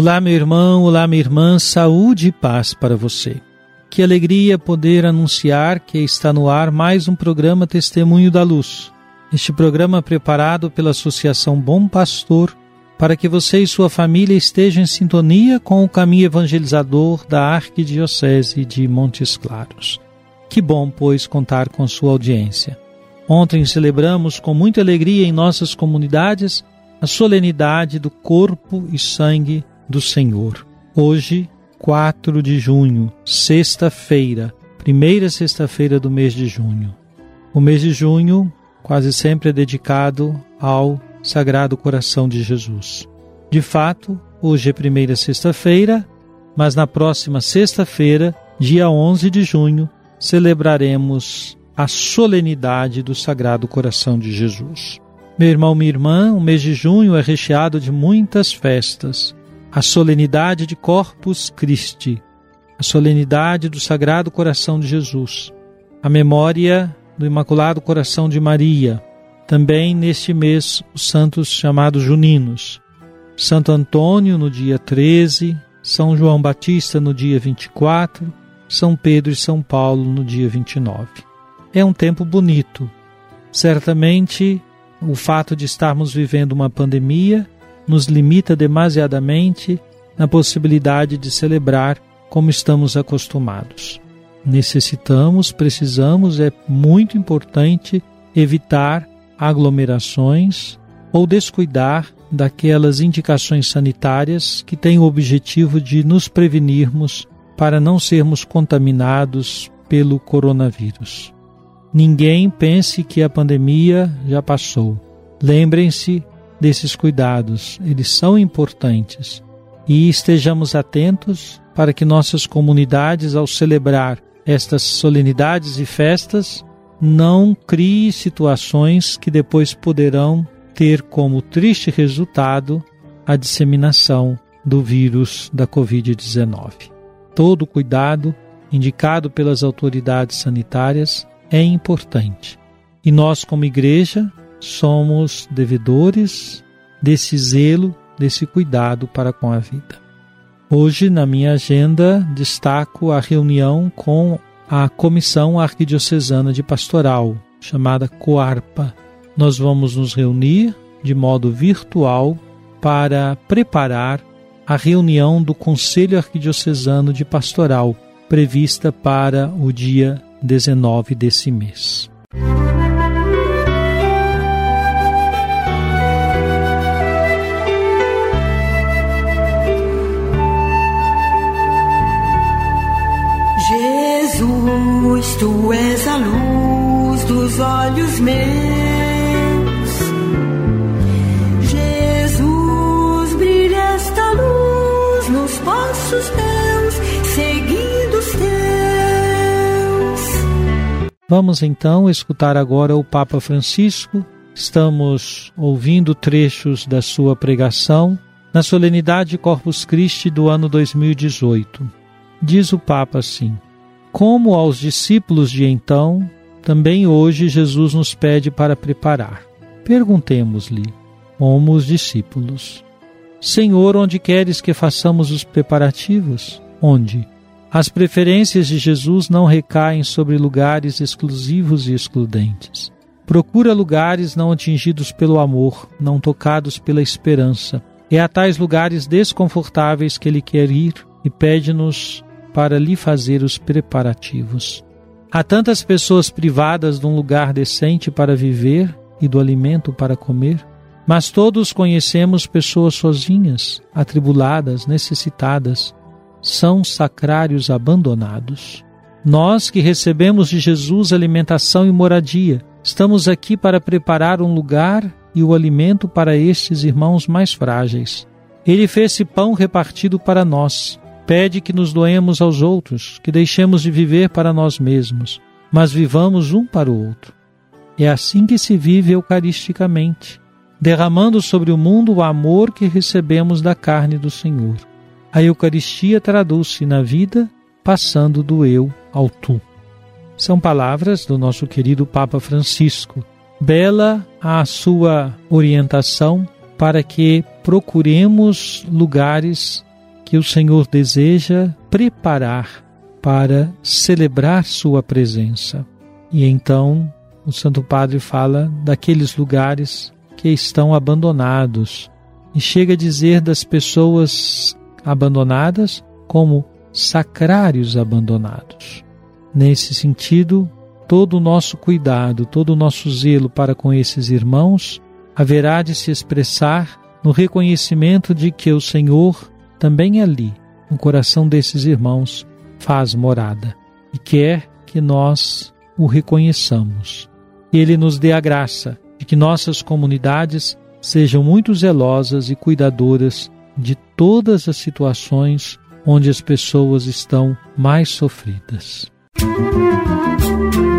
Olá, meu irmão, olá, minha irmã, saúde e paz para você. Que alegria poder anunciar que está no ar mais um programa Testemunho da Luz. Este programa preparado pela Associação Bom Pastor para que você e sua família estejam em sintonia com o caminho evangelizador da Arquidiocese de Montes Claros. Que bom, pois, contar com sua audiência. Ontem celebramos com muita alegria em nossas comunidades a solenidade do corpo e sangue do Senhor. Hoje, 4 de junho, sexta-feira, primeira sexta-feira do mês de junho. O mês de junho quase sempre é dedicado ao Sagrado Coração de Jesus. De fato, hoje é primeira sexta-feira, mas na próxima sexta-feira, dia 11 de junho, celebraremos a solenidade do Sagrado Coração de Jesus. Meu irmão, minha irmã, o mês de junho é recheado de muitas festas. A solenidade de Corpus Christi, a solenidade do Sagrado Coração de Jesus, a memória do Imaculado Coração de Maria, também neste mês os santos chamados juninos. Santo Antônio no dia 13, São João Batista no dia 24, São Pedro e São Paulo no dia 29. É um tempo bonito. Certamente o fato de estarmos vivendo uma pandemia nos limita demasiadamente na possibilidade de celebrar como estamos acostumados. Necessitamos, precisamos, é muito importante evitar aglomerações ou descuidar daquelas indicações sanitárias que têm o objetivo de nos prevenirmos para não sermos contaminados pelo coronavírus. Ninguém pense que a pandemia já passou. Lembrem-se desses cuidados, eles são importantes. E estejamos atentos para que nossas comunidades, ao celebrar estas solenidades e festas, não crie situações que depois poderão ter como triste resultado a disseminação do vírus da Covid-19. Todo cuidado indicado pelas autoridades sanitárias é importante. E nós, como igreja, somos devedores desse zelo, desse cuidado para com a vida. Hoje, na minha agenda, destaco a reunião com a Comissão Arquidiocesana de Pastoral, chamada COARPA. Nós vamos nos reunir de modo virtual para preparar a reunião do Conselho Arquidiocesano de Pastoral, prevista para o dia 19 desse mês. Olhos meus. Jesus, brilha esta luz nos passos teus, seguindo os teus. Vamos então escutar agora o Papa Francisco. Estamos ouvindo trechos da sua pregação na solenidade Corpus Christi do ano 2018. Diz o Papa assim: Como aos discípulos de então, também hoje Jesus nos pede para preparar. Perguntemos-lhe, como os discípulos: Senhor, onde queres que façamos os preparativos? Onde? As preferências de Jesus não recaem sobre lugares exclusivos e excludentes. Procura lugares não atingidos pelo amor, não tocados pela esperança. É a tais lugares desconfortáveis que ele quer ir e pede-nos para lhe fazer os preparativos. Há tantas pessoas privadas de um lugar decente para viver e do alimento para comer, mas todos conhecemos pessoas sozinhas, atribuladas, necessitadas, são sacrários abandonados. Nós que recebemos de Jesus alimentação e moradia, estamos aqui para preparar um lugar e o alimento para estes irmãos mais frágeis. Ele fez esse pão repartido para nós. Pede que nos doemos aos outros, que deixemos de viver para nós mesmos, mas vivamos um para o outro. É assim que se vive eucaristicamente, derramando sobre o mundo o amor que recebemos da carne do Senhor. A Eucaristia traduz-se na vida passando do eu ao tu. São palavras do nosso querido Papa Francisco. Bela a sua orientação para que procuremos lugares que o Senhor deseja preparar para celebrar sua presença. E então o Santo Padre fala daqueles lugares que estão abandonados e chega a dizer das pessoas abandonadas como sacrários abandonados. Nesse sentido, todo o nosso cuidado, todo o nosso zelo para com esses irmãos haverá de se expressar no reconhecimento de que o Senhor também ali, no coração desses irmãos, faz morada e quer que nós o reconheçamos. Que Ele nos dê a graça de que nossas comunidades sejam muito zelosas e cuidadoras de todas as situações onde as pessoas estão mais sofridas. Música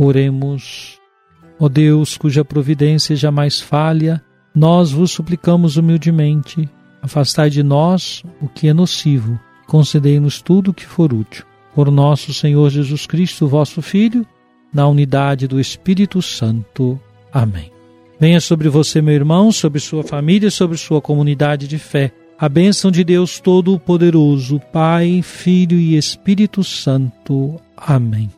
Oremos. Ó Deus, cuja providência jamais falha, nós vos suplicamos humildemente, afastai de nós o que é nocivo, concedei-nos tudo o que for útil. Por nosso Senhor Jesus Cristo, vosso Filho, na unidade do Espírito Santo. Amém. Venha sobre você, meu irmão, sobre sua família, sobre sua comunidade de fé. A bênção de Deus Todo-Poderoso, Pai, Filho e Espírito Santo. Amém.